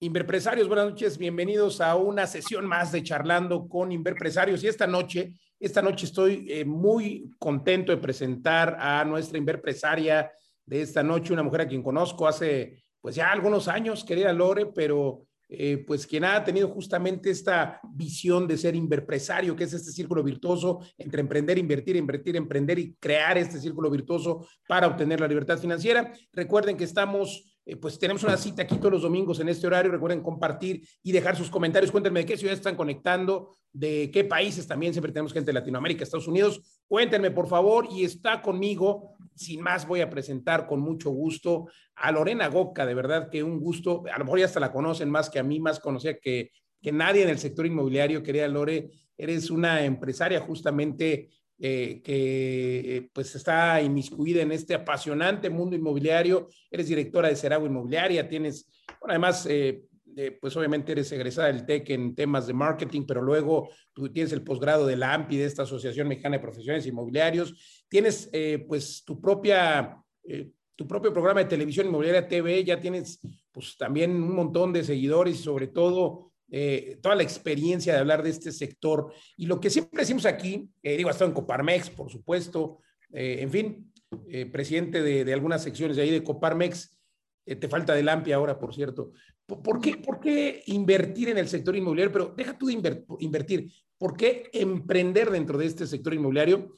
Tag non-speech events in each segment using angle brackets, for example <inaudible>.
Inverpresarios, buenas noches, bienvenidos a una sesión más de charlando con Inverpresarios. Y esta noche, esta noche estoy eh, muy contento de presentar a nuestra Inverpresaria de esta noche, una mujer a quien conozco hace pues ya algunos años, querida Lore, pero eh, pues quien ha tenido justamente esta visión de ser inverpresario, que es este círculo virtuoso entre emprender, invertir, invertir, emprender y crear este círculo virtuoso para obtener la libertad financiera. Recuerden que estamos eh, pues tenemos una cita aquí todos los domingos en este horario. Recuerden compartir y dejar sus comentarios. Cuéntenme de qué ciudades están conectando, de qué países también. Siempre tenemos gente de Latinoamérica, Estados Unidos. Cuéntenme, por favor. Y está conmigo, sin más, voy a presentar con mucho gusto a Lorena Goca. De verdad que un gusto. A lo mejor ya hasta la conocen más que a mí, más conocía que, que nadie en el sector inmobiliario. Querida Lore, eres una empresaria justamente eh, que eh, pues está inmiscuida en este apasionante mundo inmobiliario. Eres directora de Cerago Inmobiliaria, tienes, además, eh, pues obviamente eres egresada del TEC en temas de marketing, pero luego tú tienes el posgrado de la AMPI, de esta Asociación Mexicana de Profesionales Inmobiliarios. Tienes pues tu propia... tu propio programa de televisión inmobiliaria TV, ya tienes pues también un montón de seguidores y sobre todo eh, toda la experiencia de hablar de este sector. Y lo que siempre decimos aquí, eh, digo, ha estado en Coparmex, por supuesto, eh, en fin, presidente de, algunas secciones de ahí de Coparmex, te falta del AMPI ahora, por cierto. ¿Por qué, ¿Por qué invertir en el sector inmobiliario? Pero deja tú de invertir, ¿por qué emprender dentro de este sector inmobiliario?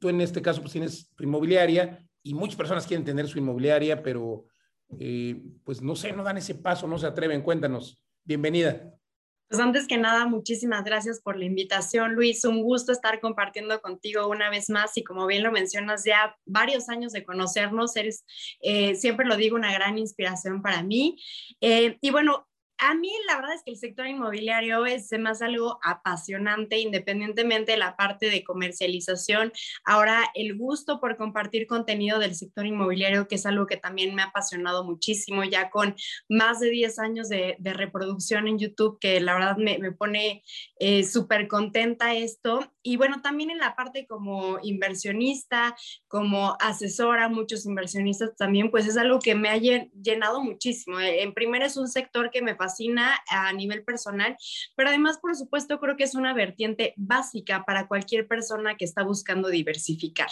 tú en este caso pues tienes tu inmobiliaria y muchas personas quieren tener su inmobiliaria, pero pues no sé, no dan ese paso, no se atreven. Cuéntanos. Bienvenida. Pues antes que nada, muchísimas gracias por la invitación, Luis. Un gusto estar compartiendo contigo una vez más y como bien lo mencionas, ya varios años de conocernos, eres, eh, siempre lo digo, una gran inspiración para mí. Eh, y bueno, a mí la verdad es que el sector inmobiliario es más algo apasionante, independientemente de la parte de comercialización. Ahora, el gusto por compartir contenido del sector inmobiliario, que es algo que también me ha apasionado muchísimo, ya con más de 10 años de, reproducción en YouTube, que la verdad me, pone eh, súper contenta esto. Y bueno, también en la parte como inversionista, como asesora, muchos inversionistas también, pues es algo que me ha llenado muchísimo. En primer es un sector que me fascina a nivel personal, pero además, por supuesto, creo que es una vertiente básica para cualquier persona que está buscando diversificar.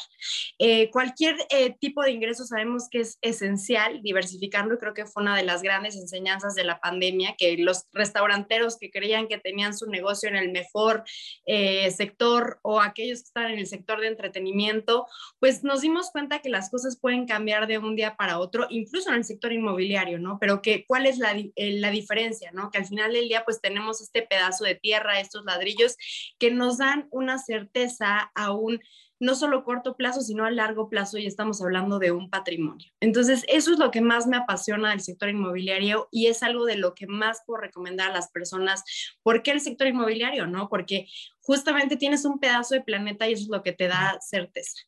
Eh, cualquier eh, tipo de ingreso sabemos que es esencial diversificarlo y creo que fue una de las grandes enseñanzas de la pandemia, que los restauranteros que creían que tenían su negocio en el mejor eh, sector o aquellos que están en el sector de entretenimiento, pues nos dimos cuenta que las cosas pueden cambiar de un día para otro, incluso en el sector inmobiliario, ¿no? Pero que cuál es la, la diferencia ¿no? Que al final del día pues tenemos este pedazo de tierra, estos ladrillos que nos dan una certeza a un no solo corto plazo, sino a largo plazo y estamos hablando de un patrimonio. Entonces, eso es lo que más me apasiona del sector inmobiliario y es algo de lo que más puedo recomendar a las personas. ¿Por qué el sector inmobiliario? No, porque justamente tienes un pedazo de planeta y eso es lo que te da certeza.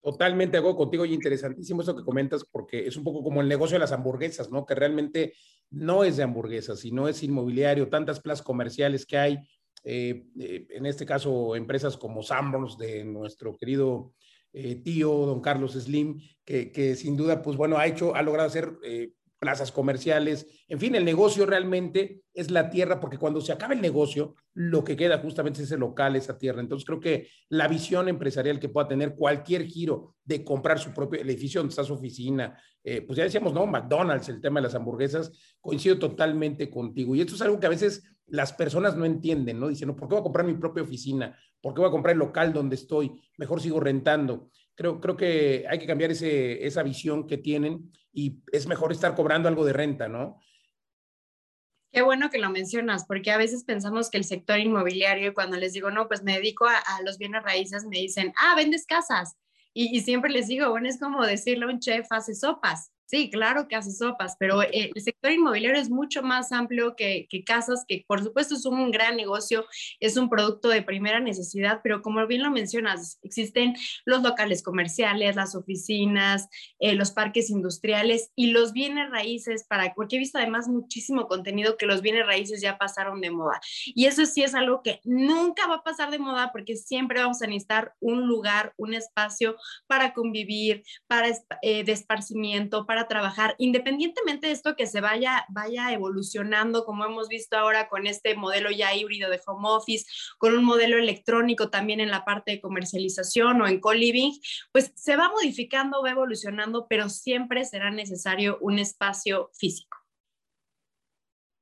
Totalmente hago contigo y interesantísimo eso que comentas porque es un poco como el negocio de las hamburguesas, ¿no? Que realmente no es de hamburguesas, sino es inmobiliario, tantas plazas comerciales que hay, eh, eh, en este caso empresas como Sanborns de nuestro querido eh, tío, don Carlos Slim, que, sin duda, pues bueno, ha hecho, ha logrado hacer plazas comerciales, en fin, el negocio realmente es la tierra, porque cuando se acaba el negocio, lo que queda justamente es ese local, esa tierra. Entonces creo que la visión empresarial que pueda tener cualquier giro de comprar su propio edificio donde su oficina, pues ya decíamos, no, McDonald's, el tema de las hamburguesas, coincido totalmente contigo. Y esto es algo que a veces las personas no entienden, ¿no? Dicen, ¿por qué voy a comprar mi propia oficina? ¿Por qué voy a comprar el local donde estoy? Mejor sigo rentando. Creo, creo que hay que cambiar ese, esa visión que tienen y es mejor estar cobrando algo de renta, ¿no? Qué bueno que lo mencionas, porque a veces pensamos que el sector inmobiliario, cuando les digo, no, pues me dedico a, los bienes raíces, me dicen, ah, vendes casas. Y, y, siempre les digo, bueno, es como decirle a un chef, hace sopas. Sí, claro que hace sopas, pero eh, el sector inmobiliario es mucho más amplio que, casas, que por supuesto es un gran negocio, es un producto de primera necesidad, pero como bien lo mencionas, existen los locales comerciales, las oficinas, eh, los parques industriales y los bienes raíces, para, porque he visto además muchísimo contenido que los bienes raíces ya pasaron de moda. Y eso sí es algo que nunca va a pasar de moda porque siempre vamos a necesitar un lugar, un espacio para convivir, para eh, esparcimiento, para para trabajar, independientemente de esto que se vaya, vaya evolucionando, como hemos visto ahora con este modelo ya híbrido de home office, con un modelo electrónico también en la parte de comercialización o en co-living, pues se va modificando, va evolucionando, pero siempre será necesario un espacio físico.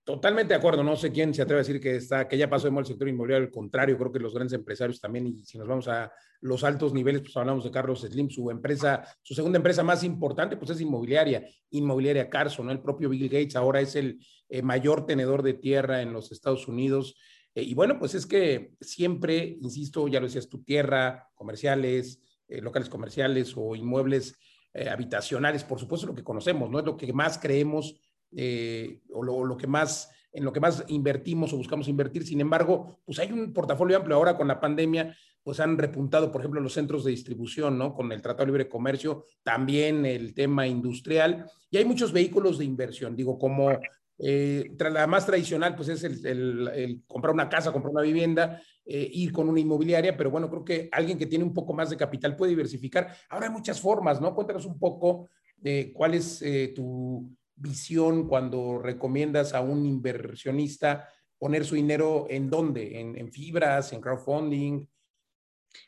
Totalmente de acuerdo, no sé quién se atreve a decir que, está, que ya pasó de moda el sector inmobiliario, al contrario, creo que los grandes empresarios también, y si nos vamos a los altos niveles, pues hablamos de Carlos Slim, su empresa, su segunda empresa más importante, pues es inmobiliaria, inmobiliaria Carson, ¿no? el propio Bill Gates ahora es el eh, mayor tenedor de tierra en los Estados Unidos, eh, y bueno, pues es que siempre, insisto, ya lo decías, tu tierra, comerciales, eh, locales comerciales o inmuebles habitacionales, por supuesto lo que conocemos, ¿no? Es lo que más creemos eh, o lo, que más, en lo que más invertimos o buscamos invertir. Sin embargo, pues hay un portafolio amplio ahora con la pandemia, pues han repuntado, por ejemplo, los centros de distribución, ¿no? Con el Tratado de Libre Comercio, también el tema industrial, y hay muchos vehículos de inversión, digo, como eh, la más tradicional, pues es el, comprar una casa, comprar una vivienda, eh, ir con una inmobiliaria, pero bueno, creo que alguien que tiene un poco más de capital puede diversificar. Ahora hay muchas formas, ¿no? Cuéntanos un poco de cuál es tu, visión cuando recomiendas a un inversionista poner su dinero en dónde? ¿En, fibras, en crowdfunding?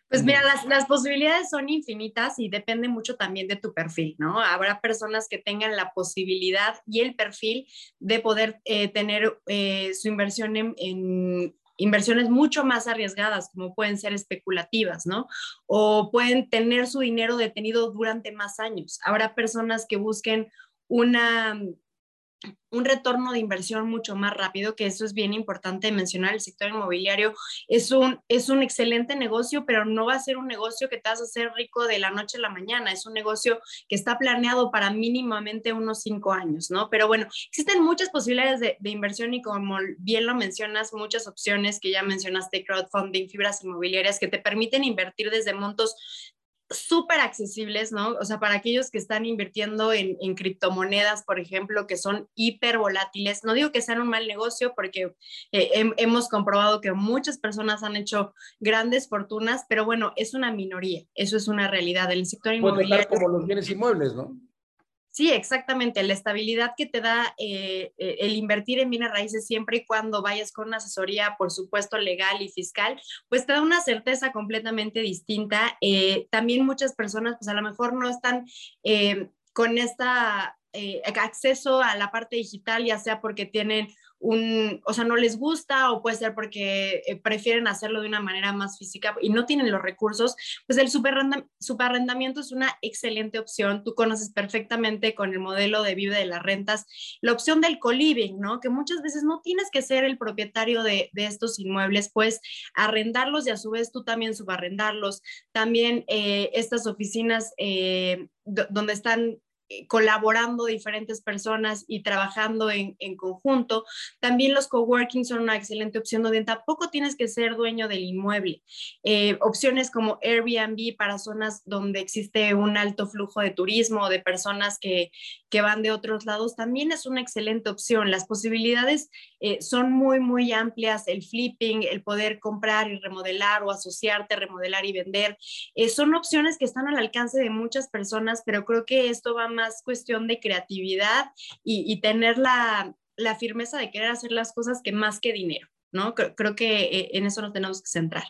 Pues mira, las, posibilidades son infinitas y depende mucho también de tu perfil, ¿no? Habrá personas que tengan la posibilidad y el perfil de poder eh, tener eh, su inversión en, inversiones mucho más arriesgadas, como pueden ser especulativas, ¿no? O pueden tener su dinero detenido durante más años. Habrá personas que busquen una, un retorno de inversión mucho más rápido, que eso es bien importante mencionar. El sector inmobiliario es un, es un excelente negocio, pero no va a ser un negocio que te vas a hacer rico de la noche a la mañana. Es un negocio que está planeado para mínimamente unos cinco años, ¿no? Pero bueno, existen muchas posibilidades de, inversión y como bien lo mencionas, muchas opciones que ya mencionaste, crowdfunding, fibras inmobiliarias, que te permiten invertir desde montos súper accesibles, ¿no? O sea, para aquellos que están invirtiendo en, criptomonedas, por ejemplo, que son hiper volátiles. No digo que sean un mal negocio porque eh, hemos comprobado que muchas personas han hecho grandes fortunas, pero bueno, es una minoría. Eso es una realidad. El sector inmobiliario. como los bienes inmuebles, ¿no? Sí, exactamente. La estabilidad que te da eh, eh, el invertir en bienes raíces siempre y cuando vayas con una asesoría, por supuesto, legal y fiscal, pues te da una certeza completamente distinta. Eh, también muchas personas, pues a lo mejor no están con esta acceso a la parte digital, ya sea porque tienen un, o sea, no les gusta o puede ser porque eh, prefieren hacerlo de una manera más física y no tienen los recursos, pues el superarrendamiento es una excelente opción. Tú conoces perfectamente con el modelo de Vive de las Rentas la opción del co-living, ¿no? Que muchas veces no tienes que ser el propietario de, estos inmuebles, pues arrendarlos y a su vez tú también subarrendarlos. También eh, estas oficinas eh, donde están colaborando diferentes personas y trabajando en, conjunto. También los coworking son una excelente opción donde tampoco tienes que ser dueño del inmueble. Eh, opciones como Airbnb para zonas donde existe un alto flujo de turismo, de personas que, que van de otros lados, también es una excelente opción. Las posibilidades eh, son muy, muy amplias. El flipping, el poder comprar y remodelar o asociarte, remodelar y vender, son opciones que están al alcance de muchas personas, pero creo que esto va más cuestión de creatividad y, tener la, firmeza de querer hacer las cosas que más que dinero, ¿no? Creo, que eh, en eso nos tenemos que centrar.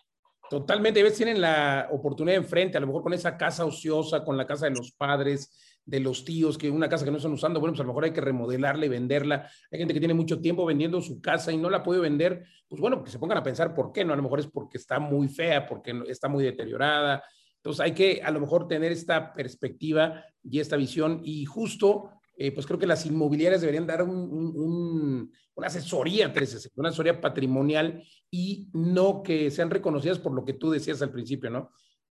Totalmente, a veces tienen la oportunidad enfrente, a lo mejor con esa casa ociosa, con la casa de los padres, de los tíos, que una casa que no están usando, bueno, pues a lo mejor hay que remodelarla y venderla. Hay gente que tiene mucho tiempo vendiendo su casa y no la puede vender, pues bueno, que se pongan a pensar por qué, ¿no? A lo mejor es porque está muy fea, porque está muy deteriorada, entonces hay que a lo mejor tener esta perspectiva y esta visión y justo, eh, pues creo que las inmobiliarias deberían dar una asesoría 360, una asesoría patrimonial y no que sean reconocidas por lo que tú decías al principio, ¿no?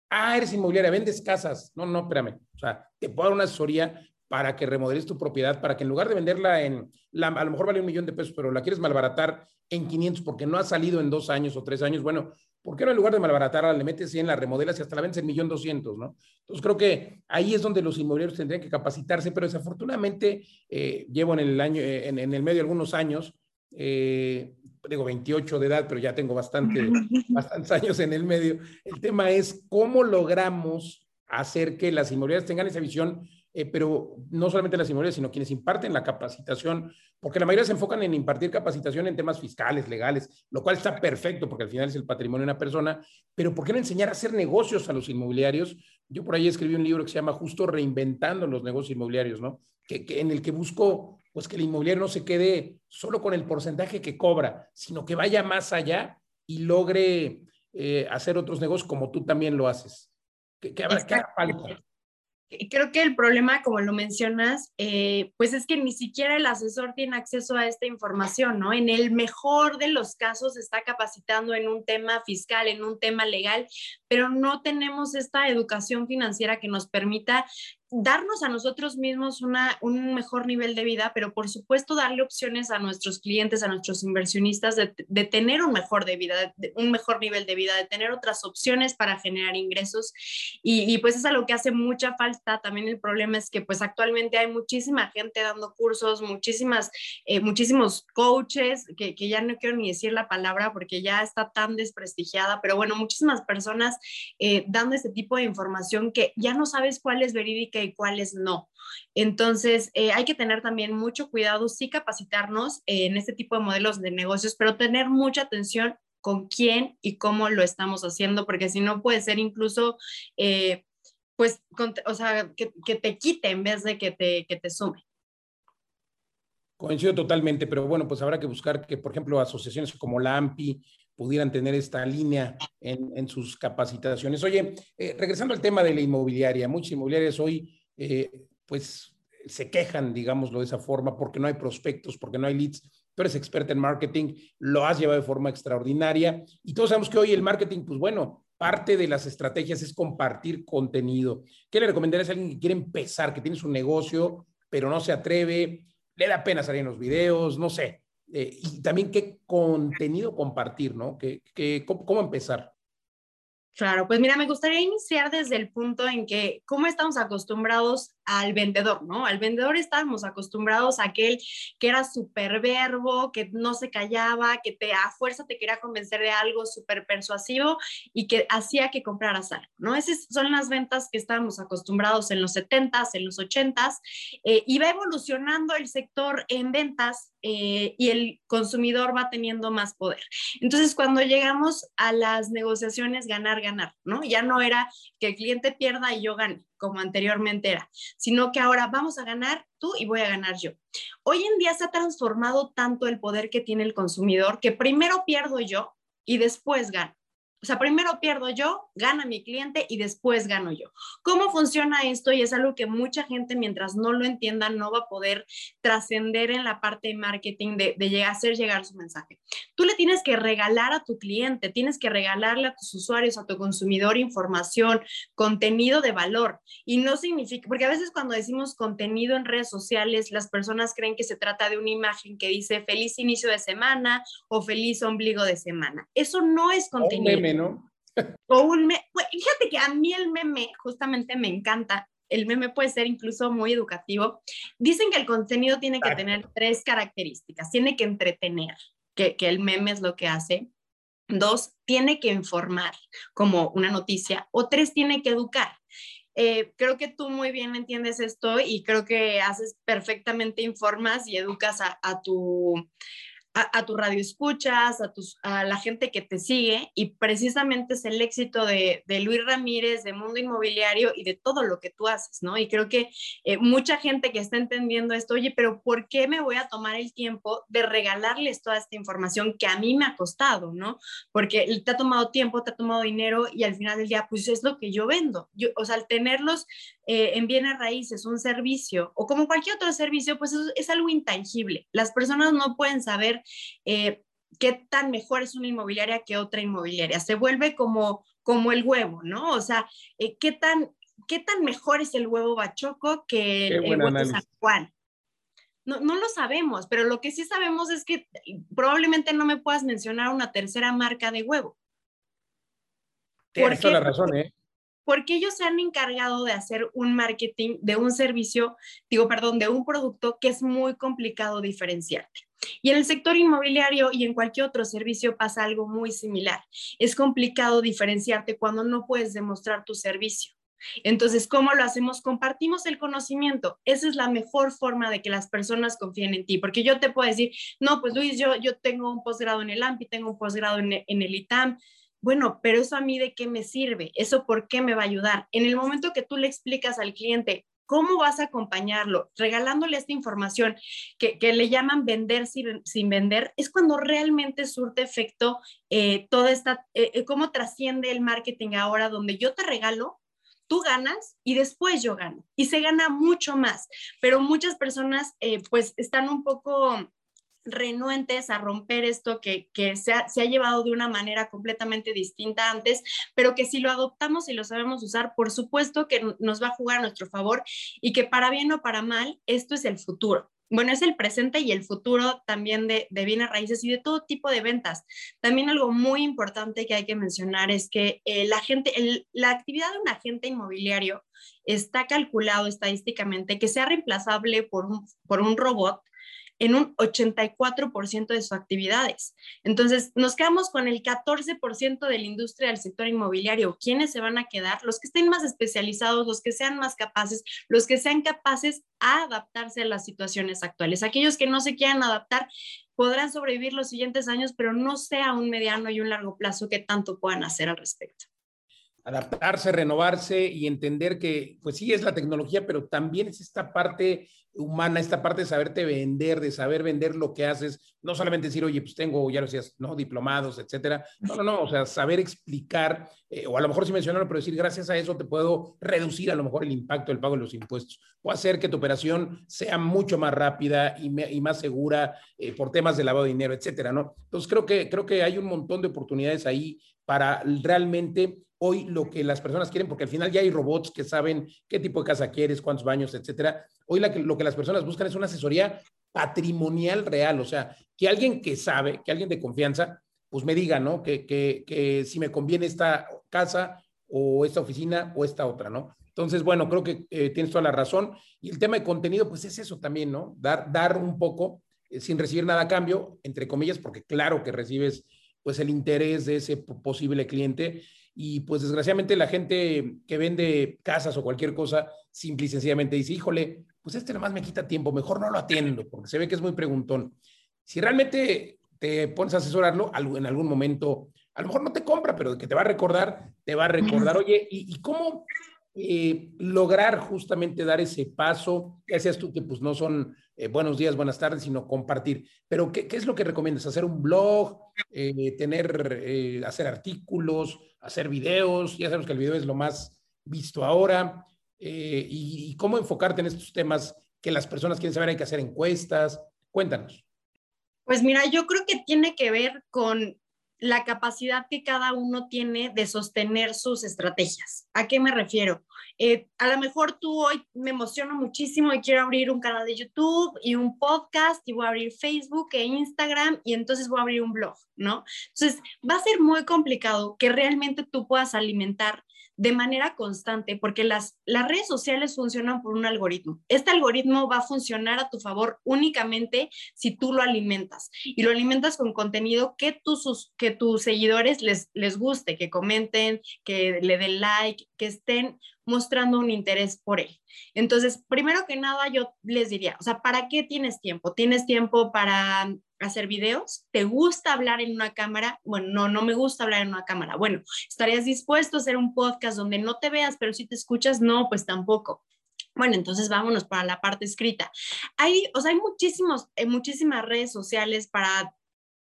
Ah, eres inmobiliaria, vendes casas. No, no, espérame. O sea, te puedo dar una asesoría para que remodeles tu propiedad, para que en lugar de venderla en, la, a lo mejor vale un millón de pesos, pero la quieres malbaratar en 500 porque no ha salido en dos años o tres años, bueno, ¿por qué no en lugar de malbaratarla le metes 100, la remodelas y hasta la vendes en millón doscientos, ¿no? Entonces creo que ahí es donde los inmobiliarios tendrían que capacitarse, pero desafortunadamente eh, llevo en el, año, eh, en, el medio algunos años, eh, digo 28 de edad, pero ya tengo bastante, <laughs> bastantes años en el medio. El tema es cómo logramos hacer que las inmobiliarias tengan esa visión eh, pero no solamente las inmobiliarias, sino quienes imparten la capacitación, porque la mayoría se enfocan en impartir capacitación en temas fiscales, legales, lo cual está perfecto porque al final es el patrimonio de una persona, pero ¿por qué no enseñar a hacer negocios a los inmobiliarios? Yo por ahí escribí un libro que se llama justo Reinventando los negocios inmobiliarios, ¿no? Que, en el que busco pues que el inmobiliario no se quede solo con el porcentaje que cobra, sino que vaya más allá y logre eh, hacer otros negocios como tú también lo haces. ¿Qué, qué, ¿qué falta? Creo que el problema, como lo mencionas, eh, pues es que ni siquiera el asesor tiene acceso a esta información, ¿no? En el mejor de los casos está capacitando en un tema fiscal, en un tema legal, pero no tenemos esta educación financiera que nos permita darnos a nosotros mismos una, un mejor nivel de vida, pero por supuesto darle opciones a nuestros clientes, a nuestros inversionistas de, de tener un mejor, de vida, un mejor nivel de vida, de tener otras opciones para generar ingresos. Y, y, pues es algo que hace mucha falta. También el problema es que pues actualmente hay muchísima gente dando cursos, muchísimas, eh, muchísimos coaches, que, que ya no quiero ni decir la palabra porque ya está tan desprestigiada, pero bueno, muchísimas personas eh, dando este tipo de información que ya no sabes cuál es verídica y cuáles no. Entonces, eh, hay que tener también mucho cuidado, sí capacitarnos en este tipo de modelos de negocios, pero tener mucha atención con quién y cómo lo estamos haciendo, porque si no puede ser incluso, eh, pues, o sea, que, te quite en vez de que te, que te sume. Coincido totalmente, pero bueno, pues habrá que buscar que, por ejemplo, asociaciones como la AMPI pudieran tener esta línea en, sus capacitaciones. Oye, eh, regresando al tema de la inmobiliaria, muchas inmobiliarias hoy eh, pues se quejan, digámoslo de esa forma, porque no hay prospectos, porque no hay leads. Tú eres experta en marketing, lo has llevado de forma extraordinaria y todos sabemos que hoy el marketing, pues bueno, parte de las estrategias es compartir contenido. ¿Qué le recomendarías a alguien que quiere empezar, que tiene su negocio, pero no se atreve, le da pena salir en los videos, no sé? Eh, y también qué contenido compartir, ¿no? ¿Qué, cómo empezar? Claro, pues mira, me gustaría iniciar desde el punto en que cómo estamos acostumbrados al vendedor, ¿no? Al vendedor estábamos acostumbrados a aquel que era súper verbo, que no se callaba, que te a fuerza te quería convencer de algo súper persuasivo y que hacía que compraras algo, ¿no? Esas son las ventas que estábamos acostumbrados en los 70s, en los 80s, eh, y va evolucionando el sector en ventas eh, y el consumidor va teniendo más poder. Entonces, cuando llegamos a las negociaciones ganar, ganar, ¿no? Ya no era que el cliente pierda y yo gane como anteriormente era, sino que ahora vamos a ganar tú y voy a ganar yo. Hoy en día se ha transformado tanto el poder que tiene el consumidor que primero pierdo yo y después gano. O sea, primero pierdo yo, gana mi cliente y después gano yo. ¿Cómo funciona esto? Y es algo que mucha gente, mientras no lo entienda, no va a poder trascender en la parte de marketing de, de hacer llegar su mensaje. Tú le tienes que regalar a tu cliente, tienes que regalarle a tus usuarios, a tu consumidor información, contenido de valor. Y no significa, porque a veces cuando decimos contenido en redes sociales, las personas creen que se trata de una imagen que dice feliz inicio de semana o feliz ombligo de semana. Eso no es contenido. O un meme. Fíjate que a mí el meme justamente me encanta. El meme puede ser incluso muy educativo. Dicen que el contenido tiene que tener tres características. Tiene que entretener, que, que el meme es lo que hace. Dos, tiene que informar como una noticia. O tres, tiene que educar. Eh, creo que tú muy bien entiendes esto y creo que haces perfectamente, informas y educas a, a tu, a, tu radio escuchas, a, tus, a la gente que te sigue y precisamente es el éxito de, de, Luis Ramírez, de Mundo Inmobiliario y de todo lo que tú haces, ¿no? Y creo que eh, mucha gente que está entendiendo esto, oye, pero ¿por qué me voy a tomar el tiempo de regalarles toda esta información que a mí me ha costado, ¿no? Porque te ha tomado tiempo, te ha tomado dinero y al final del día, pues es lo que yo vendo. Yo, o sea, al tenerlos eh, en bienes raíces, un servicio o como cualquier otro servicio, pues es algo intangible. Las personas no pueden saber eh, qué tan mejor es una inmobiliaria que otra inmobiliaria. Se vuelve como, como el huevo, ¿no? O sea, eh, ¿qué, tan, ¿qué tan mejor es el huevo bachoco que el, huevo San Juan? No, no, lo sabemos, pero lo que sí sabemos es que probablemente no me puedas mencionar una tercera marca de huevo. Tienes toda la razón, ¿eh? Porque ellos se han encargado de hacer un marketing de un servicio, digo, perdón, de un producto que es muy complicado diferenciarte. Y en el sector inmobiliario y en cualquier otro servicio pasa algo muy similar. Es complicado diferenciarte cuando no puedes demostrar tu servicio. Entonces, ¿cómo lo hacemos? Compartimos el conocimiento. Esa es la mejor forma de que las personas confíen en ti, porque yo te puedo decir, no, pues Luis, yo, yo tengo un posgrado en el AMPI, tengo un posgrado en, en el ITAM. Bueno, pero eso a mí de qué me sirve? ¿Eso por qué me va a ayudar? En el momento que tú le explicas al cliente, ¿Cómo vas a acompañarlo? Regalándole esta información que, le llaman vender sin, vender, es cuando realmente surte efecto eh, toda esta, eh, eh, cómo trasciende el marketing ahora, donde yo te regalo, tú ganas y después yo gano. Y se gana mucho más, pero muchas personas pues están un poco renuentes a romper esto que, se, ha, llevado de una manera completamente distinta antes, pero que si lo adoptamos y lo sabemos usar, por supuesto que nos va a jugar a nuestro favor y que para bien o para mal, esto es el futuro. Bueno, es el presente y el futuro también de, bienes raíces y de todo tipo de ventas. También algo muy importante que hay que mencionar es que la, gente, la actividad de un agente inmobiliario está calculado estadísticamente que sea reemplazable por un, por un robot en un 84% de sus actividades. Entonces, nos quedamos con el 14% de la industria del sector inmobiliario. ¿Quiénes se van a quedar? Los que estén más especializados, los que sean más capaces, los que sean capaces a adaptarse a las situaciones actuales. Aquellos que no se quieran adaptar podrán sobrevivir los siguientes años, pero no sea un mediano y un largo plazo que tanto puedan hacer al respecto adaptarse, renovarse y entender que, pues sí, es la tecnología, pero también es esta parte humana, esta parte de saberte vender, de saber vender lo que haces, no solamente decir, oye, pues tengo, ya lo decías, ¿no? Diplomados, etcétera. No, no, no, o sea, saber explicar, eh, o a lo mejor sí mencionarlo, pero decir, gracias a eso te puedo reducir a lo mejor el impacto del pago de los impuestos, o hacer que tu operación sea mucho más rápida y, más segura eh, por temas de lavado de dinero, etcétera, ¿no? Entonces, creo que, creo que hay un montón de oportunidades ahí para realmente hoy lo que las personas quieren, porque al final ya hay robots que saben qué tipo de casa quieres, cuántos baños, etcétera. Hoy lo que las personas buscan es una asesoría patrimonial real, o sea, que alguien que sabe, que alguien de confianza, pues me diga, ¿no? Que, que, que si me conviene esta casa o esta oficina o esta otra, ¿no? Entonces, bueno, creo que eh, tienes toda la razón. Y el tema de contenido, pues es eso también, ¿no? Dar, dar un poco eh, sin recibir nada a cambio, entre comillas, porque claro que recibes pues el interés de ese posible cliente y pues desgraciadamente la gente que vende casas o cualquier cosa, simple y sencillamente dice, híjole, pues este nomás me quita tiempo, mejor no lo atiendo, porque se ve que es muy preguntón. Si realmente te pones a asesorarlo, en algún momento, a lo mejor no te compra, pero que te va a recordar, te va a recordar, oye, ¿y, cómo eh, lograr justamente dar ese paso? Que seas tú que pues no son eh, buenos días, buenas tardes, sino compartir. Pero ¿qué, qué es lo que recomiendas? ¿Hacer un blog? Eh, ¿Tener, hacer artículos? hacer videos, ya sabemos que el video es lo más visto ahora, eh, y, cómo enfocarte en estos temas que las personas quieren saber, hay que hacer encuestas. Cuéntanos. Pues mira, yo creo que tiene que ver con la capacidad que cada uno tiene de sostener sus estrategias. ¿A qué me refiero? Eh, a lo mejor tú hoy me emociono muchísimo y quiero abrir un canal de YouTube y un podcast y voy a abrir Facebook e Instagram y entonces voy a abrir un blog, ¿no? Entonces va a ser muy complicado que realmente tú puedas alimentar de manera constante, porque las, las redes sociales funcionan por un algoritmo. Este algoritmo va a funcionar a tu favor únicamente si tú lo alimentas y lo alimentas con contenido que tus, que tus seguidores les, les guste, que comenten, que le den like, que estén mostrando un interés por él. Entonces, primero que nada, yo les diría, o sea, ¿para qué tienes tiempo? ¿Tienes tiempo para hacer videos? ¿Te gusta hablar en una cámara? Bueno, no, no me gusta hablar en una cámara. Bueno, ¿estarías dispuesto a hacer un podcast donde no te veas, pero si te escuchas? No, pues tampoco. Bueno, entonces vámonos para la parte escrita. Hay, o sea, hay muchísimos, eh, muchísimas redes sociales para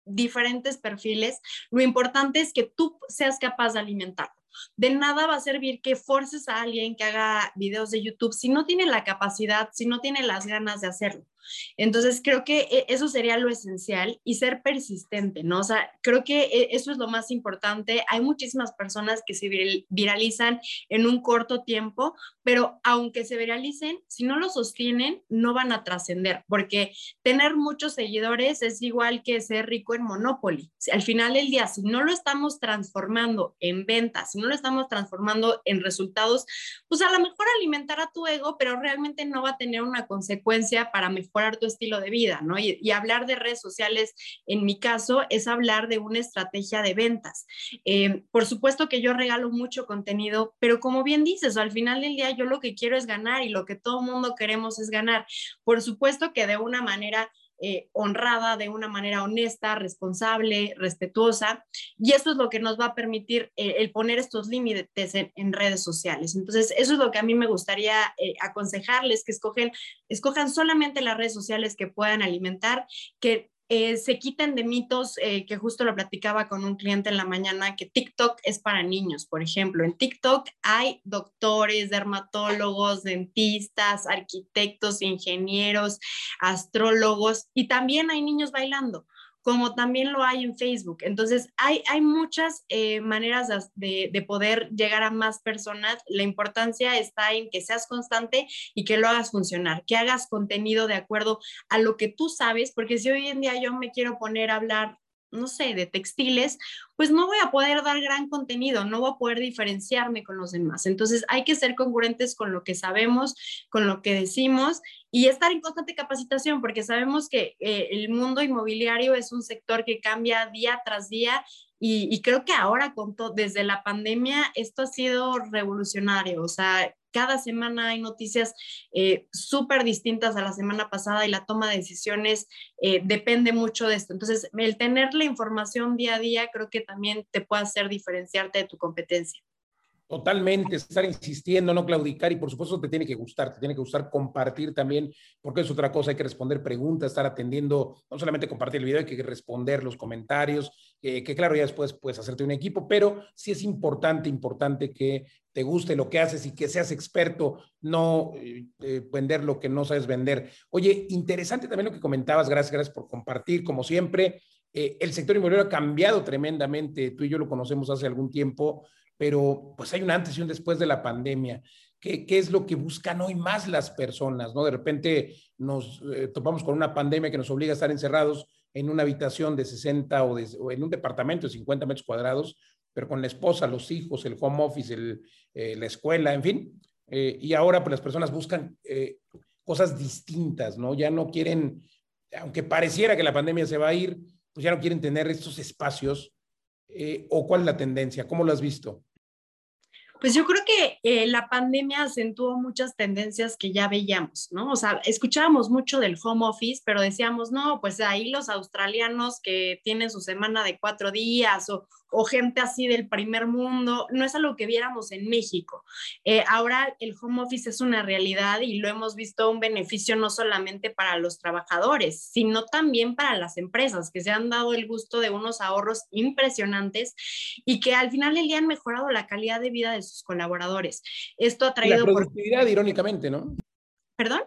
diferentes perfiles. Lo importante es que tú seas capaz de alimentar. De nada va a servir que forces a alguien que haga videos de YouTube si no tiene la capacidad, si no tiene las ganas de hacerlo. Entonces, creo que e, eso sería lo esencial y ser persistente, ¿no? O sea, creo que e, eso es lo más importante. Hay muchísimas personas que se viralizan en un corto tiempo, pero aunque se viralicen, si no lo sostienen, no van a trascender, porque tener muchos seguidores es igual que ser rico en Monopoly. Al final del día, si no lo estamos transformando en ventas, si no lo estamos transformando en resultados, pues a lo mejor alimentar a tu ego, pero realmente no va a tener una consecuencia para mejorar tu estilo de vida, ¿no? Y, y hablar de redes sociales, en mi caso, es hablar de una estrategia de ventas. Eh, por supuesto que yo regalo mucho contenido, pero como bien dices, al final del día yo lo que quiero es ganar y lo que todo mundo queremos es ganar. Por supuesto que de una manera eh, honrada, de una manera honesta, responsable, respetuosa. Y eso es lo que nos va a permitir eh, el poner estos límites en, redes sociales. Entonces, eso es lo que a mí me gustaría eh, aconsejarles, que escogen, escojan solamente las redes sociales que puedan alimentar, que eh, se quiten de mitos, eh, que justo lo platicaba con un cliente en la mañana, que TikTok es para niños, por ejemplo. En TikTok hay doctores, dermatólogos, dentistas, arquitectos, ingenieros, astrólogos y también hay niños bailando como también lo hay en Facebook. Entonces, hay, hay muchas eh, maneras de, de, poder llegar a más personas. La importancia está en que seas constante y que lo hagas funcionar, que hagas contenido de acuerdo a lo que tú sabes, porque si hoy en día yo me quiero poner a hablar no sé, de textiles, pues no voy a poder dar gran contenido, no voy a poder diferenciarme con los demás. Entonces hay que ser congruentes con lo que sabemos, con lo que decimos y estar en constante capacitación, porque sabemos que eh, el mundo inmobiliario es un sector que cambia día tras día y, creo que ahora con desde la pandemia, esto ha sido revolucionario. O sea, cada semana hay noticias eh, súper distintas a la semana pasada y la toma de decisiones eh, depende mucho de esto. Entonces, el tener la información día a día creo que también te puede hacer diferenciarte de tu competencia. Totalmente, estar insistiendo, no claudicar y por supuesto te tiene que gustar, te tiene que gustar compartir también, porque es otra cosa, hay que responder preguntas, estar atendiendo, no solamente compartir el video, hay que responder los comentarios, eh, que claro, ya después puedes hacerte un equipo, pero sí es importante, importante que te guste lo que haces y que seas experto, no eh, eh, vender lo que no sabes vender. Oye, interesante también lo que comentabas, gracias, gracias por compartir, como siempre. el sector inmobiliario ha cambiado tremendamente, tú y yo lo conocemos hace algún tiempo, pero pues hay un antes y un después de la pandemia. ¿Qué, es lo que buscan hoy más las personas? ¿no? De repente nos eh, topamos con una pandemia que nos obliga a estar encerrados en una habitación de 60 o, en un departamento de 50 metros cuadrados, pero con la esposa, los hijos, el home office, eh, la escuela, en fin. Eh, y ahora pues las personas buscan cosas distintas, ¿no? Ya no quieren, aunque pareciera que la pandemia se va a ir, pues ya no quieren tener estos espacios. ¿O cuál es la tendencia? ¿Cómo lo has visto? Pues yo creo que eh, la pandemia acentuó muchas tendencias que ya veíamos, ¿no? O sea, escuchábamos mucho del home office, pero decíamos, no, pues ahí los australianos que tienen su semana de cuatro días o, o gente así del primer mundo, no es algo que viéramos en México. Eh, ahora el home office es una realidad y lo hemos visto un beneficio no solamente para los trabajadores, sino también para las empresas que se han dado el gusto de unos ahorros impresionantes y que al final del día han mejorado la calidad de vida de sus colaboradores. Esto ha traído... La productividad, irónicamente, ¿no? ¿Perdón?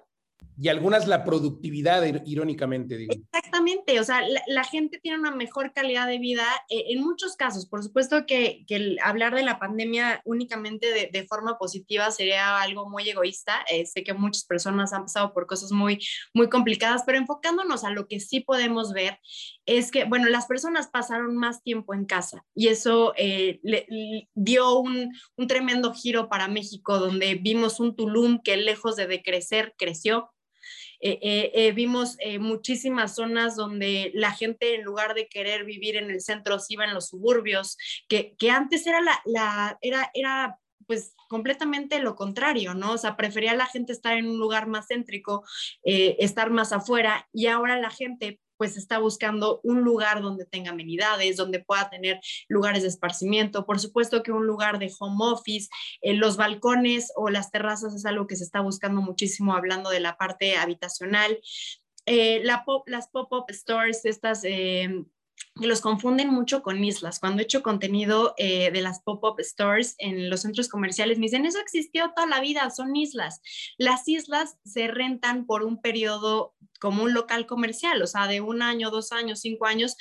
Y algunas la productividad, irónicamente digo. Exactamente, o sea, la, gente tiene una mejor calidad de vida eh, en muchos casos. Por supuesto que, que hablar de la pandemia únicamente de, de, forma positiva sería algo muy egoísta. Eh, sé que muchas personas han pasado por cosas muy, muy complicadas, pero enfocándonos a lo que sí podemos ver es que, bueno, las personas pasaron más tiempo en casa y eso eh, le, dio un, un tremendo giro para México, donde vimos un Tulum que lejos de decrecer, creció eh, eh, eh, vimos muchísimas zonas donde la gente en lugar de querer vivir en el centro se iba en los suburbios, que, que antes era la, la, era, era pues completamente lo contrario, ¿no? O sea, prefería la gente estar en un lugar más céntrico, estar más afuera y ahora la gente pues está buscando un lugar donde tenga amenidades, donde pueda tener lugares de esparcimiento. Por supuesto que un lugar de home office, en los balcones o las terrazas es algo que se está buscando muchísimo hablando de la parte habitacional. Eh, la las pop-up stores, estas eh, los confunden mucho con islas. Cuando he hecho contenido eh, de las pop-up stores en los centros comerciales, me dicen, eso existió toda la vida, son islas. Las islas se rentan por un periodo como un local comercial, o sea, de un año, dos años, cinco años,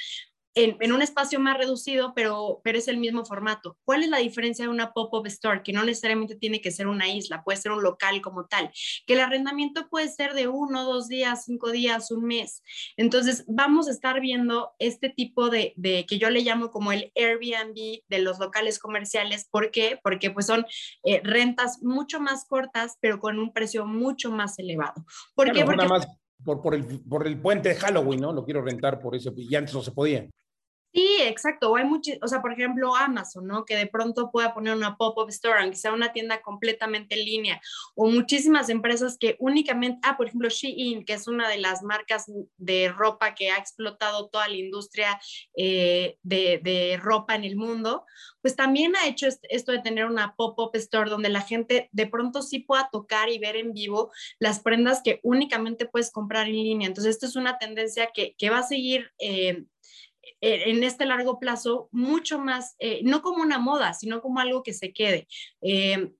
en, un espacio más reducido, pero, pero es el mismo formato. ¿Cuál es la diferencia de una pop-up store? Que no necesariamente tiene que ser una isla, puede ser un local como tal, que el arrendamiento puede ser de uno, dos días, cinco días, un mes. Entonces, vamos a estar viendo este tipo de, de que yo le llamo como el Airbnb de los locales comerciales. ¿Por qué? Porque pues son eh, rentas mucho más cortas, pero con un precio mucho más elevado. ¿Por qué? Porque... Más por, por, el, por el puente de Halloween, ¿no? Lo quiero rentar por eso, y antes no se podía. Sí, exacto. Hay muchos, o sea, por ejemplo, Amazon, ¿no? Que de pronto pueda poner una pop-up store, aunque sea una tienda completamente en línea, o muchísimas empresas que únicamente, ah, por ejemplo, Shein, que es una de las marcas de ropa que ha explotado toda la industria eh, de, ropa en el mundo, pues también ha hecho esto de tener una pop-up store donde la gente de pronto sí pueda tocar y ver en vivo las prendas que únicamente puedes comprar en línea. Entonces, esto es una tendencia que, que va a seguir. Eh, en este largo plazo mucho más, eh, no como una moda, sino como algo que se quede. Eh,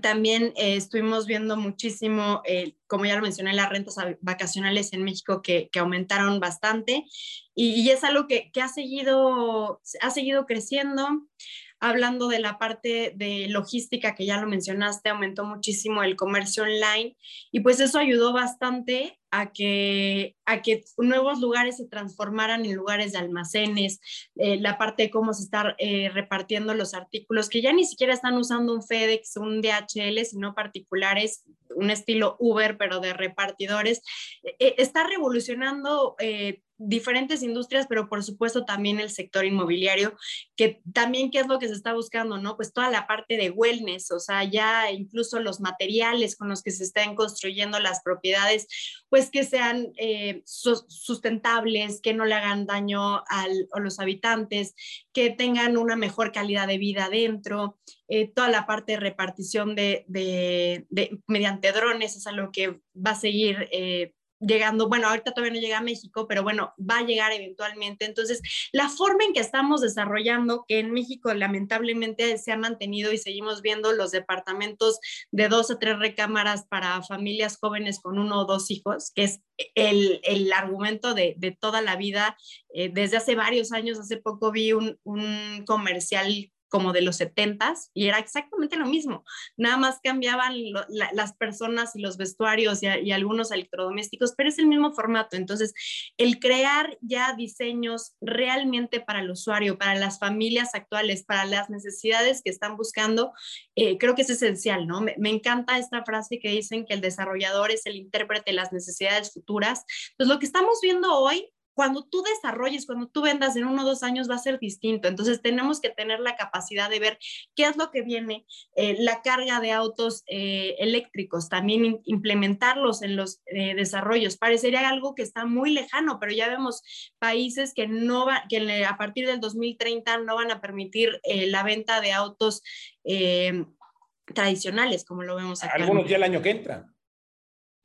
también estuvimos viendo muchísimo, como ya lo mencioné, las rentas vacacionales en México que, aumentaron bastante y, es algo que, que, ha, seguido, ha seguido creciendo hablando de la parte de logística que ya lo mencionaste, aumentó muchísimo el comercio online y pues eso ayudó bastante a que, a que nuevos lugares se transformaran en lugares de almacenes, eh, la parte de cómo se están eh, repartiendo los artículos, que ya ni siquiera están usando un FedEx, un DHL, sino particulares, un estilo Uber, pero de repartidores. Eh, está revolucionando diferentes industrias, pero por supuesto también el sector inmobiliario, que también qué es lo que se está buscando, ¿no? Pues toda la parte de wellness, o sea, ya incluso los materiales con los que se están construyendo las propiedades, pues que sean eh, sustentables, que no le hagan daño a los habitantes, que tengan una mejor calidad de vida dentro, eh, toda la parte de repartición de, mediante drones es algo que va a seguir eh, llegando, bueno, ahorita todavía no llega a México, pero bueno, va a llegar eventualmente. Entonces, la forma en que estamos desarrollando, que en México lamentablemente se ha mantenido y seguimos viendo los departamentos de dos o tres recámaras para familias jóvenes con uno o dos hijos, que es el, el argumento de, de, toda la vida. Eh, desde hace varios años, hace poco vi un, un comercial como de los 70 y era exactamente lo mismo. Nada más cambiaban las personas y los vestuarios y, algunos electrodomésticos, pero es el mismo formato. Entonces, el crear ya diseños realmente para el usuario, para las familias actuales, para las necesidades que están buscando, eh, creo que es esencial, ¿no? Me, me, encanta esta frase que dicen que el desarrollador es el intérprete de las necesidades futuras. Entonces, lo que estamos viendo hoy cuando tú desarrolles, cuando tú vendas en uno o dos años va a ser distinto. Entonces tenemos que tener la capacidad de ver qué es lo que viene, eh, la carga de autos eh, eléctricos, también implementarlos en los eh, desarrollos. Parecería algo que está muy lejano, pero ya vemos países que, no va, que a partir del 2030 no van a permitir la venta de autos tradicionales, como lo vemos acá. Algunos ya el año que entra.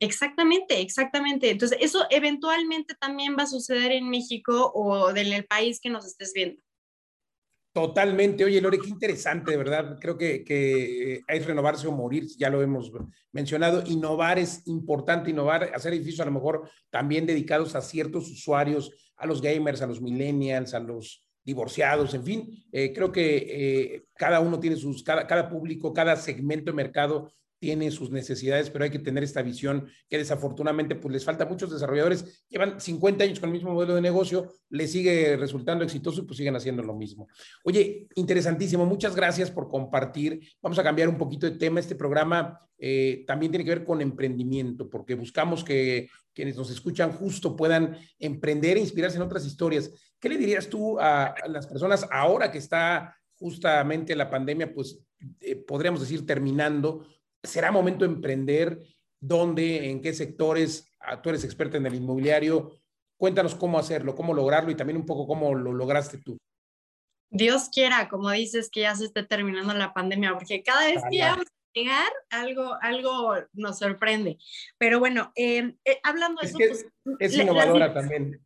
Exactamente, exactamente. Entonces, eso eventualmente también va a suceder en México o en el país que nos estés viendo. Totalmente. Oye, Lore, qué interesante, de verdad. Creo que, que hay renovarse o morir, ya lo hemos mencionado. Innovar es importante, innovar, hacer edificios a lo mejor también dedicados a ciertos usuarios, a los gamers, a los millennials, a los divorciados, en fin. Eh, creo que eh, cada uno tiene sus, cada, cada público, cada segmento de mercado tiene sus necesidades, pero hay que tener esta visión que desafortunadamente pues les falta a muchos desarrolladores, llevan 50 años con el mismo modelo de negocio, les sigue resultando exitoso y pues siguen haciendo lo mismo. Oye, interesantísimo, muchas gracias por compartir. Vamos a cambiar un poquito de tema. Este programa eh, también tiene que ver con emprendimiento, porque buscamos que quienes nos escuchan justo puedan emprender e inspirarse en otras historias. ¿Qué le dirías tú a, las personas ahora que está justamente la pandemia, pues eh, podríamos decir terminando? ¿Será momento de emprender? ¿Dónde? ¿En qué sectores? Ah, tú eres experta en el inmobiliario. Cuéntanos cómo hacerlo, cómo lograrlo y también un poco cómo lo lograste tú. Dios quiera, como dices, que ya se esté terminando la pandemia, porque cada vez que vamos a llegar, algo, algo nos sorprende. Pero bueno, em, eh, hablando de eso... Pues, es innovadora también.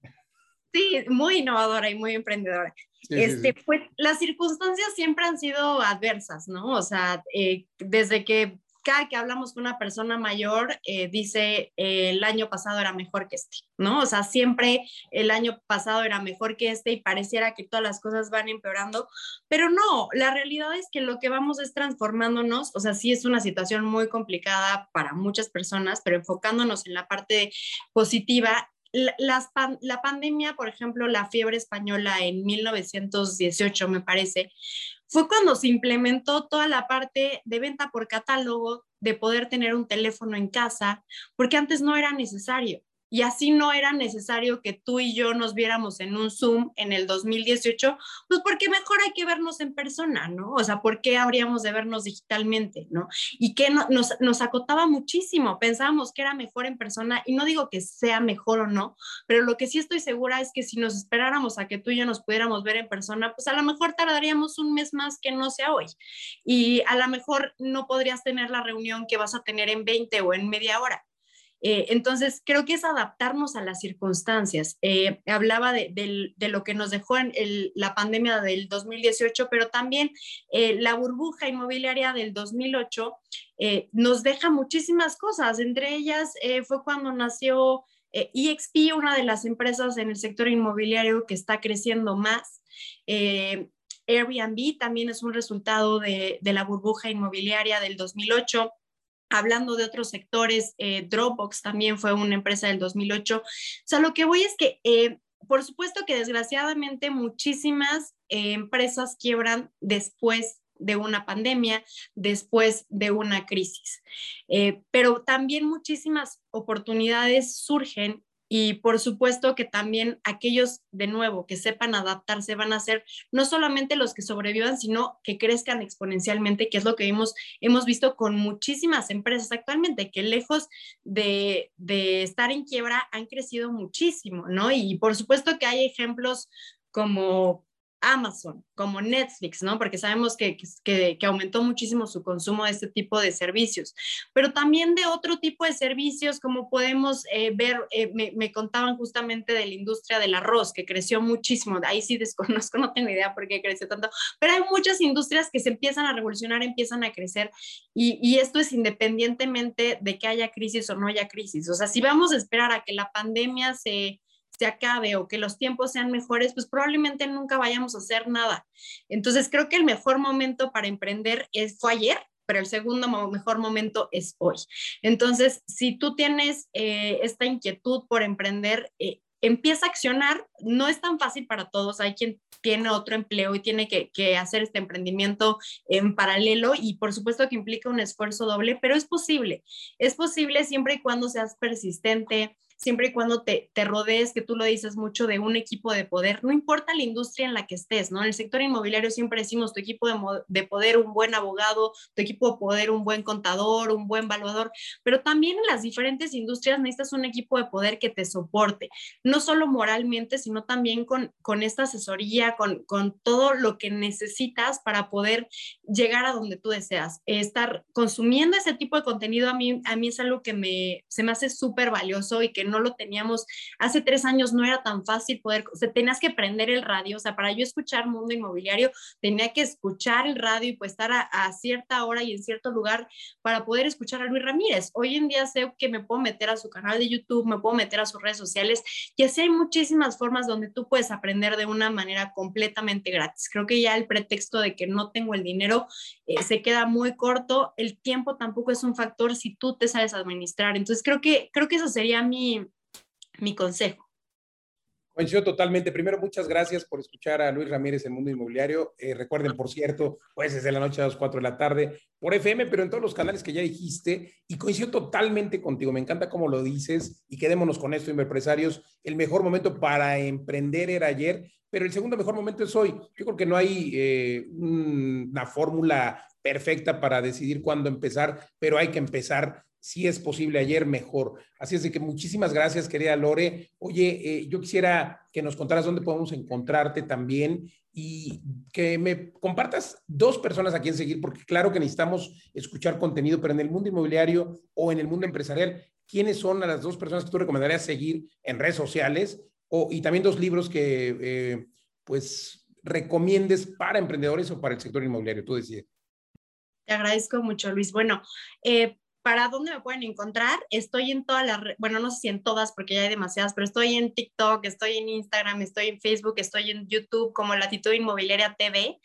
Sí, muy innovadora y muy emprendedora. este, Pues las circunstancias siempre han sido adversas, ¿no? O sea, eh, desde que cada que hablamos con una persona mayor, eh, dice eh, el año pasado era mejor que este, ¿no? O sea, siempre el año pasado era mejor que este y pareciera que todas las cosas van empeorando, pero no, la realidad es que lo que vamos es transformándonos, o sea, sí es una situación muy complicada para muchas personas, pero enfocándonos en la parte positiva, la, la, pandemia, por ejemplo, la fiebre española en 1918, me parece, fue cuando se implementó toda la parte de venta por catálogo, de poder tener un teléfono en casa, porque antes no era necesario y así no era necesario que tú y yo nos viéramos en un Zoom en el 2018, pues porque mejor hay que vernos en persona, ¿no? O sea, ¿por qué habríamos de vernos digitalmente, ¿no? Y que nos, nos acotaba muchísimo, pensábamos que era mejor en persona y no digo que sea mejor o no, pero lo que sí estoy segura es que si nos esperáramos a que tú y yo nos pudiéramos ver en persona, pues a lo mejor tardaríamos un mes más que no sea hoy. Y a lo mejor no podrías tener la reunión que vas a tener en 20 o en media hora. Eh, entonces, creo que es adaptarnos a las circunstancias. Eh, hablaba de, lo que nos dejó la pandemia del 2018, pero también eh, la burbuja inmobiliaria del 2008 nos deja muchísimas cosas. Entre ellas fue cuando nació EXP, una de las empresas en el sector inmobiliario que está creciendo más. Airbnb también es un resultado de, de la burbuja inmobiliaria del 2008 hablando de otros sectores, eh, Dropbox también fue una empresa del 2008. O sea, lo que voy es que, eh, por supuesto que desgraciadamente muchísimas eh, empresas quiebran después de una pandemia, después de una crisis. pero también muchísimas oportunidades surgen y por supuesto que también aquellos, de nuevo, que sepan adaptarse van a ser no solamente los que sobrevivan, sino que crezcan exponencialmente, que es lo que hemos, hemos visto con muchísimas empresas actualmente, que lejos de, de estar en quiebra han crecido muchísimo, ¿no? Y por supuesto que hay ejemplos como Amazon, como Netflix, ¿no? Porque sabemos que, que, aumentó muchísimo su consumo de este tipo de servicios, pero también de otro tipo de servicios, como podemos eh, ver, eh, me, contaban justamente de la industria del arroz, que creció muchísimo, ahí sí <laughs> desconozco, no tengo idea por qué creció tanto, pero hay muchas industrias que se empiezan a revolucionar, empiezan a crecer, y, y esto es independientemente de que haya crisis o no haya crisis. O sea, si vamos a esperar a que la pandemia se se acabe o que los tiempos sean mejores, pues probablemente nunca vayamos a hacer nada. Entonces creo que el mejor momento para emprender es, fue ayer, pero el segundo mejor momento es hoy. Entonces, si tú tienes eh, esta inquietud por emprender, eh, empieza a accionar. No es tan fácil para todos. Hay quien tiene otro empleo y tiene que, que, hacer este emprendimiento en paralelo y por supuesto que implica un esfuerzo doble, pero es posible. Es posible siempre y cuando seas persistente, siempre y cuando te, te, rodees, que tú lo dices mucho, de un equipo de poder, no importa la industria en la que estés, ¿no? En el sector inmobiliario siempre decimos tu equipo de, de poder, un buen abogado, tu equipo de poder, un buen contador, un buen valuador, pero también en las diferentes industrias necesitas un equipo de poder que te soporte, no solo moralmente, sino también con, con esta asesoría, con, con todo lo que necesitas para poder llegar a donde tú deseas. Estar consumiendo ese tipo de contenido a mí, a mí es algo que me, se me hace súper valioso y que no lo teníamos. Hace tres años no era tan fácil poder, o sea, tenías que prender el radio, o sea, para yo escuchar Mundo Inmobiliario, tenía que escuchar el radio y pues estar a, cierta hora y en cierto lugar para poder escuchar a Luis Ramírez. Hoy en día sé que me puedo meter a su canal de YouTube, me puedo meter a sus redes sociales y así hay muchísimas formas donde tú puedes aprender de una manera completamente gratis. Creo que ya el pretexto de que no tengo el dinero eh, se queda muy corto. El tiempo tampoco es un factor si tú te sabes administrar. Entonces creo que, creo que eso sería mi, mi consejo. Coincido totalmente. Primero, muchas gracias por escuchar a Luis Ramírez en Mundo Inmobiliario. Eh, recuerden, por cierto, pues desde la noche a las 4 de la tarde por FM, pero en todos los canales que ya dijiste. Y coincido totalmente contigo. Me encanta cómo lo dices. Y quedémonos con esto, empresarios. El mejor momento para emprender era ayer, pero el segundo mejor momento es hoy. Yo creo que no hay eh, una fórmula perfecta para decidir cuándo empezar, pero hay que empezar si es posible ayer, mejor. Así es de que muchísimas gracias, querida Lore. Oye, eh, yo quisiera que nos contaras dónde podemos encontrarte también y que me compartas dos personas a quien seguir, porque claro que necesitamos escuchar contenido, pero en el mundo inmobiliario o en el mundo empresarial, ¿quiénes son las dos personas que tú recomendarías seguir en redes sociales? O, y también dos libros que, eh, pues, recomiendes para emprendedores o para el sector inmobiliario, tú decides. Te agradezco mucho, Luis. Bueno, eh, ¿para dónde me pueden encontrar? Estoy en todas las, bueno, no sé si en todas porque ya hay demasiadas, pero estoy en TikTok, estoy en Instagram, estoy en Facebook, estoy en YouTube como Latitud Inmobiliaria TV.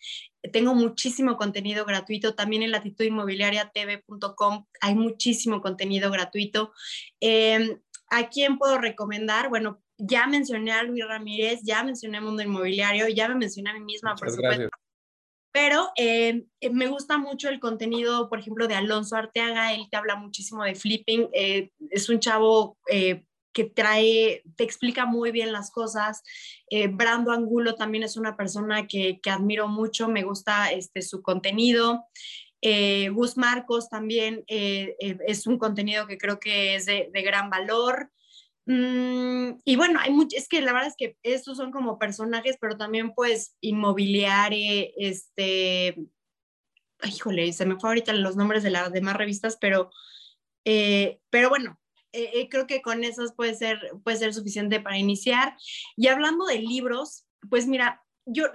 Tengo muchísimo contenido gratuito, también en latitudinmobiliariatv.com hay muchísimo contenido gratuito. Em, ¿A quién puedo recomendar? Bueno, ya mencioné a Luis Ramírez, ya mencioné Mundo Inmobiliario, ya me mencioné a mí misma, por supuesto. Pero eh, eh, me gusta mucho el contenido, por ejemplo, de Alonso Arteaga, él te habla muchísimo de flipping, eh, es un chavo que trae, te explica muy bien las cosas. Brando Angulo también es una persona que, que admiro mucho, me gusta este, su contenido. Gus Marcos también es un contenido que creo que es de, de gran valor. Mm, y bueno, hay mucho, es que la verdad es que estos son como personajes, pero también pues inmobiliario, este, híjole, se me fue ahorita los nombres de las demás revistas, pero, eh, pero bueno, eh, eh, creo que con esos puede ser, puede ser suficiente para iniciar. Y hablando de libros, pues mira, yo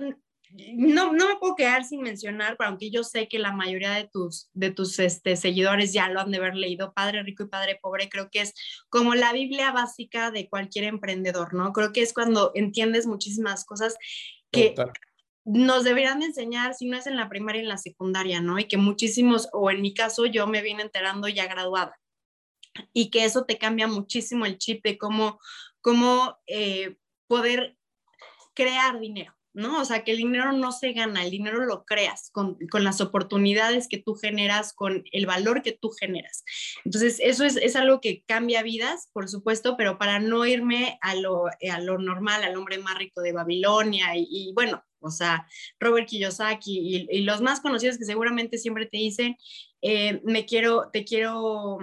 no, no me puedo quedar sin mencionar, aunque yo sé que la mayoría de tus, de tus este, seguidores ya lo han de haber leído, Padre Rico y Padre Pobre, creo que es como la Biblia básica de cualquier emprendedor, ¿no? Creo que es cuando entiendes muchísimas cosas que nos deberían enseñar, si no es en la primaria, en la secundaria, ¿no? Y que muchísimos, o en mi caso, yo me vine enterando ya graduada. Y que eso te cambia muchísimo el chip de cómo, cómo eh, poder crear dinero, ¿no? O sea, que el dinero no se gana, el dinero lo creas con, las oportunidades que tú generas, con el valor que tú generas. Entonces, eso es, algo que cambia vidas, por supuesto, pero para no irme a lo, a lo normal, al hombre más rico de Babilonia y, bueno, o sea, Robert Kiyosaki y, los más conocidos que seguramente siempre te dicen, eh, me quiero, te quiero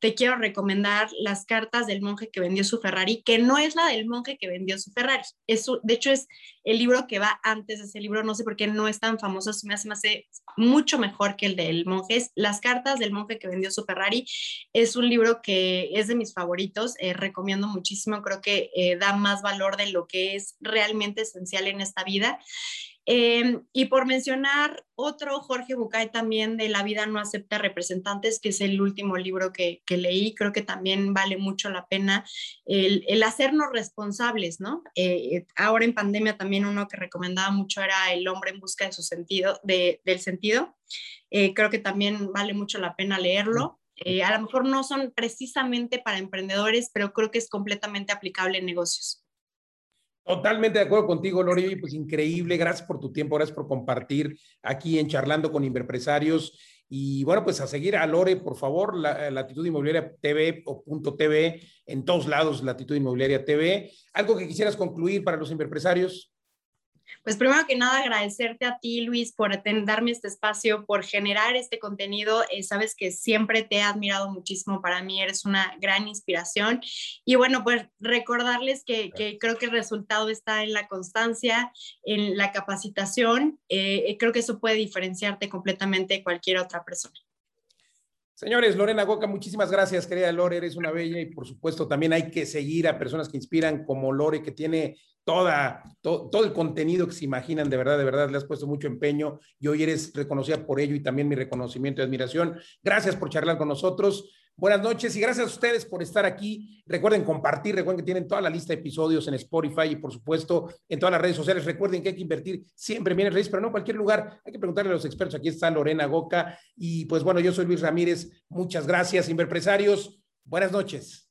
te quiero recomendar las cartas del monje que vendió su Ferrari, que no es la del monje que vendió su Ferrari. de hecho, es el libro que va antes de ese libro. No sé por qué no es tan famoso, se me hace, hace mucho mejor que el del monje. Es las cartas del monje que vendió su Ferrari. Es un libro que es de mis favoritos. Eh, recomiendo muchísimo. Creo que eh, da más valor de lo que es realmente esencial en esta vida. Em, y por mencionar otro, Jorge Bucay también de La vida no acepta representantes, que es el último libro que, leí, creo que también vale mucho la pena el, hacernos responsables, ¿no? Eh, ahora en pandemia también uno que recomendaba mucho era El hombre en busca de su sentido, de, del sentido. Eh, creo que también vale mucho la pena leerlo. Eh, a lo mejor no son precisamente para emprendedores, pero creo que es completamente aplicable en negocios. Totalmente de acuerdo contigo, Lori. Pues increíble. Gracias por tu tiempo, gracias por compartir aquí en Charlando con Inverpresarios. Y bueno, pues a seguir a Lore, por favor, la, Latitud Inmobiliaria TV o punto TV, en todos lados, Latitud Inmobiliaria TV. ¿Algo que quisieras concluir para los inverpresarios? Pues primero que nada, agradecerte a ti, Luis, por darme este espacio, por generar este contenido. Eh, sabes que siempre te he admirado muchísimo. Para mí eres una gran inspiración. Y bueno, pues recordarles que, creo que el resultado está en la constancia, en la capacitación. Eh, creo que eso puede diferenciarte completamente de cualquier otra persona. Señores, Lorena Goca, muchísimas gracias, querida Lore, eres una bella y por supuesto también hay que seguir a personas que inspiran como Lore, que tiene toda, todo el contenido que se imaginan, de verdad, de verdad, le has puesto mucho empeño y hoy eres reconocida por ello y también mi reconocimiento y admiración. Gracias por charlar con nosotros. Buenas noches y gracias a ustedes por estar aquí. Recuerden compartir, recuerden que tienen toda la lista de episodios en Spotify y por supuesto en todas las redes sociales. Recuerden que hay que invertir siempre en bienes pero no en cualquier lugar. Hay que preguntarle a los expertos. Aquí está Lorena Goca y pues bueno, yo soy Luis Ramírez. Muchas gracias, Inverpresarios. Buenas noches.